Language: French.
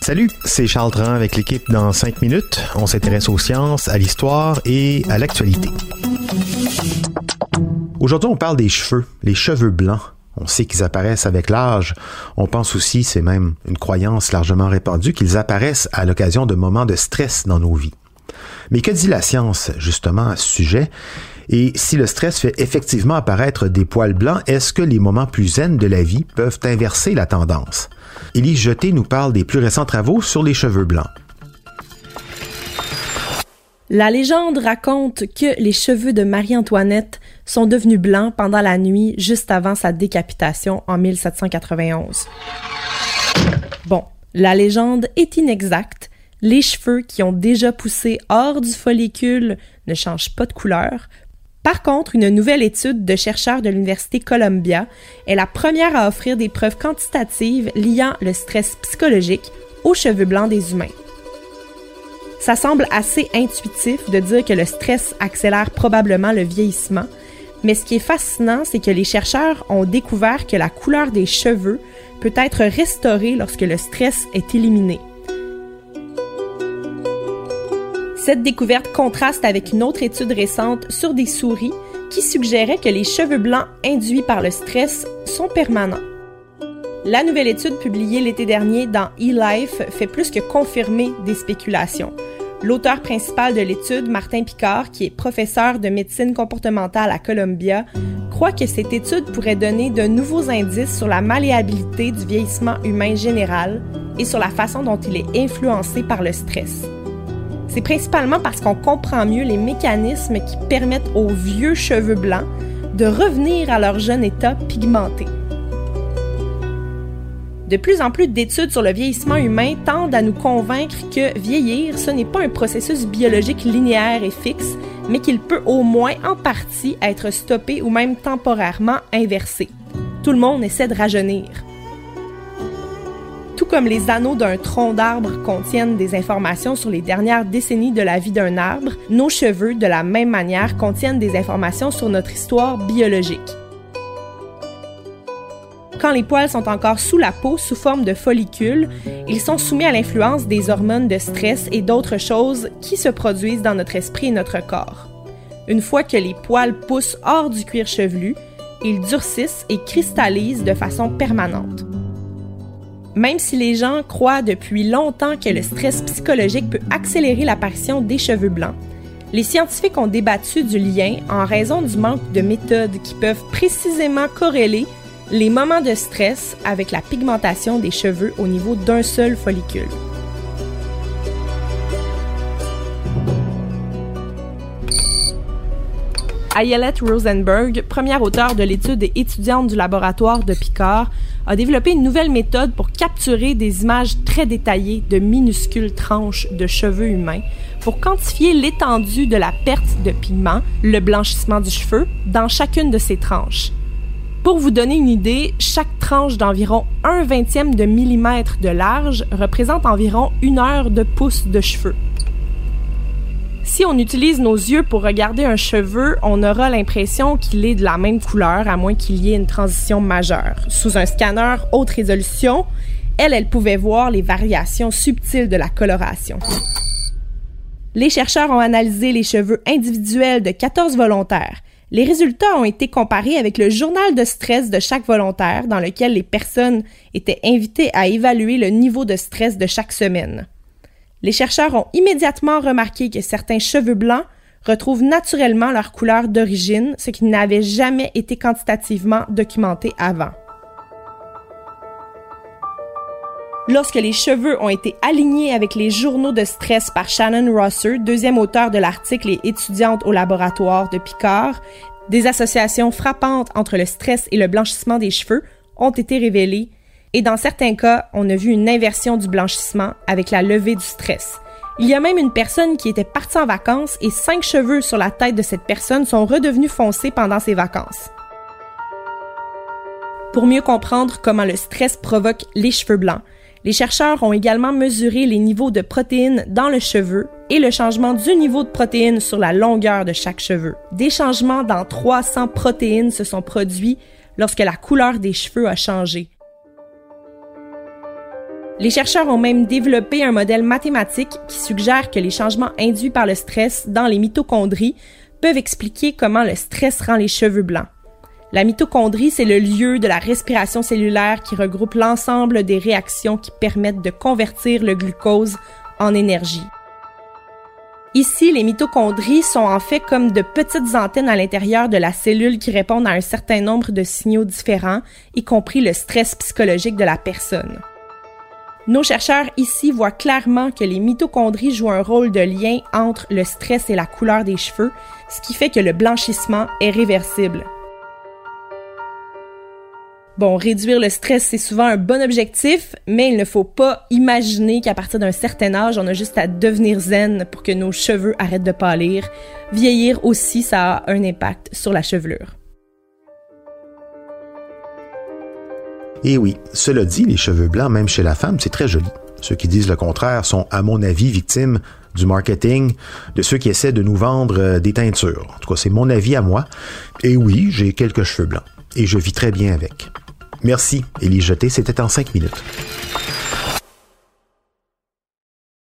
Salut, c'est Charles Tran avec l'équipe dans 5 minutes. On s'intéresse aux sciences, à l'histoire et à l'actualité. Aujourd'hui, on parle des cheveux, les cheveux blancs. On sait qu'ils apparaissent avec l'âge. On pense aussi, c'est même une croyance largement répandue, qu'ils apparaissent à l'occasion de moments de stress dans nos vies. Mais que dit la science justement à ce sujet? Et si le stress fait effectivement apparaître des poils blancs, est-ce que les moments plus zen de la vie peuvent inverser la tendance? Élie Jeté nous parle des plus récents travaux sur les cheveux blancs. La légende raconte que les cheveux de Marie-Antoinette sont devenus blancs pendant la nuit juste avant sa décapitation en 1791. Bon, la légende est inexacte. Les cheveux qui ont déjà poussé hors du follicule ne changent pas de couleur. Par contre, une nouvelle étude de chercheurs de l'Université Columbia est la première à offrir des preuves quantitatives liant le stress psychologique aux cheveux blancs des humains. Ça semble assez intuitif de dire que le stress accélère probablement le vieillissement, mais ce qui est fascinant, c'est que les chercheurs ont découvert que la couleur des cheveux peut être restaurée lorsque le stress est éliminé. Cette découverte contraste avec une autre étude récente sur des souris qui suggérait que les cheveux blancs induits par le stress sont permanents. La nouvelle étude publiée l'été dernier dans eLife fait plus que confirmer des spéculations. L'auteur principal de l'étude, Martin Picard, qui est professeur de médecine comportementale à Columbia, croit que cette étude pourrait donner de nouveaux indices sur la malléabilité du vieillissement humain général et sur la façon dont il est influencé par le stress. C'est principalement parce qu'on comprend mieux les mécanismes qui permettent aux vieux cheveux blancs de revenir à leur jeune état pigmenté. De plus en plus d'études sur le vieillissement humain tendent à nous convaincre que vieillir, ce n'est pas un processus biologique linéaire et fixe, mais qu'il peut au moins en partie être stoppé ou même temporairement inversé. Tout le monde essaie de rajeunir. Comme les anneaux d'un tronc d'arbre contiennent des informations sur les dernières décennies de la vie d'un arbre, nos cheveux, de la même manière, contiennent des informations sur notre histoire biologique. Quand les poils sont encore sous la peau sous forme de follicules, ils sont soumis à l'influence des hormones de stress et d'autres choses qui se produisent dans notre esprit et notre corps. Une fois que les poils poussent hors du cuir chevelu, ils durcissent et cristallisent de façon permanente. Même si les gens croient depuis longtemps que le stress psychologique peut accélérer l'apparition des cheveux blancs, les scientifiques ont débattu du lien en raison du manque de méthodes qui peuvent précisément corréler les moments de stress avec la pigmentation des cheveux au niveau d'un seul follicule. Ayelet Rosenberg, première auteure de l'étude et étudiante du laboratoire de Picard, a développé une nouvelle méthode pour capturer des images très détaillées de minuscules tranches de cheveux humains pour quantifier l'étendue de la perte de pigment, le blanchissement du cheveu, dans chacune de ces tranches. Pour vous donner une idée, chaque tranche d'environ un vingtième de millimètre de large représente environ une heure de pouce de cheveux. Si on utilise nos yeux pour regarder un cheveu, on aura l'impression qu'il est de la même couleur, à moins qu'il y ait une transition majeure. Sous un scanner haute résolution, elle, elle pouvait voir les variations subtiles de la coloration. Les chercheurs ont analysé les cheveux individuels de 14 volontaires. Les résultats ont été comparés avec le journal de stress de chaque volontaire dans lequel les personnes étaient invitées à évaluer le niveau de stress de chaque semaine. Les chercheurs ont immédiatement remarqué que certains cheveux blancs retrouvent naturellement leur couleur d'origine, ce qui n'avait jamais été quantitativement documenté avant. Lorsque les cheveux ont été alignés avec les journaux de stress par Shannon Rosser, deuxième auteur de l'article et étudiante au laboratoire de Picard, des associations frappantes entre le stress et le blanchissement des cheveux ont été révélés et dans certains cas, on a vu une inversion du blanchissement avec la levée du stress. Il y a même une personne qui était partie en vacances et cinq cheveux sur la tête de cette personne sont redevenus foncés pendant ses vacances. Pour mieux comprendre comment le stress provoque les cheveux blancs, les chercheurs ont également mesuré les niveaux de protéines dans le cheveu et le changement du niveau de protéines sur la longueur de chaque cheveu. Des changements dans 300 protéines se sont produits lorsque la couleur des cheveux a changé. Les chercheurs ont même développé un modèle mathématique qui suggère que les changements induits par le stress dans les mitochondries peuvent expliquer comment le stress rend les cheveux blancs. La mitochondrie, c'est le lieu de la respiration cellulaire qui regroupe l'ensemble des réactions qui permettent de convertir le glucose en énergie. Ici, les mitochondries sont en fait comme de petites antennes à l'intérieur de la cellule qui répondent à un certain nombre de signaux différents, y compris le stress psychologique de la personne. Nos chercheurs ici voient clairement que les mitochondries jouent un rôle de lien entre le stress et la couleur des cheveux, ce qui fait que le blanchissement est réversible. Bon, réduire le stress, c'est souvent un bon objectif, mais il ne faut pas imaginer qu'à partir d'un certain âge, on a juste à devenir zen pour que nos cheveux arrêtent de pâlir. Vieillir aussi, ça a un impact sur la chevelure. Et oui, cela dit, les cheveux blancs, même chez la femme, c'est très joli. Ceux qui disent le contraire sont, à mon avis, victimes du marketing, de ceux qui essaient de nous vendre euh, des teintures. En tout cas, c'est mon avis à moi. Et oui, j'ai quelques cheveux blancs. Et je vis très bien avec. Merci, Élie Jeté, c'était en cinq minutes.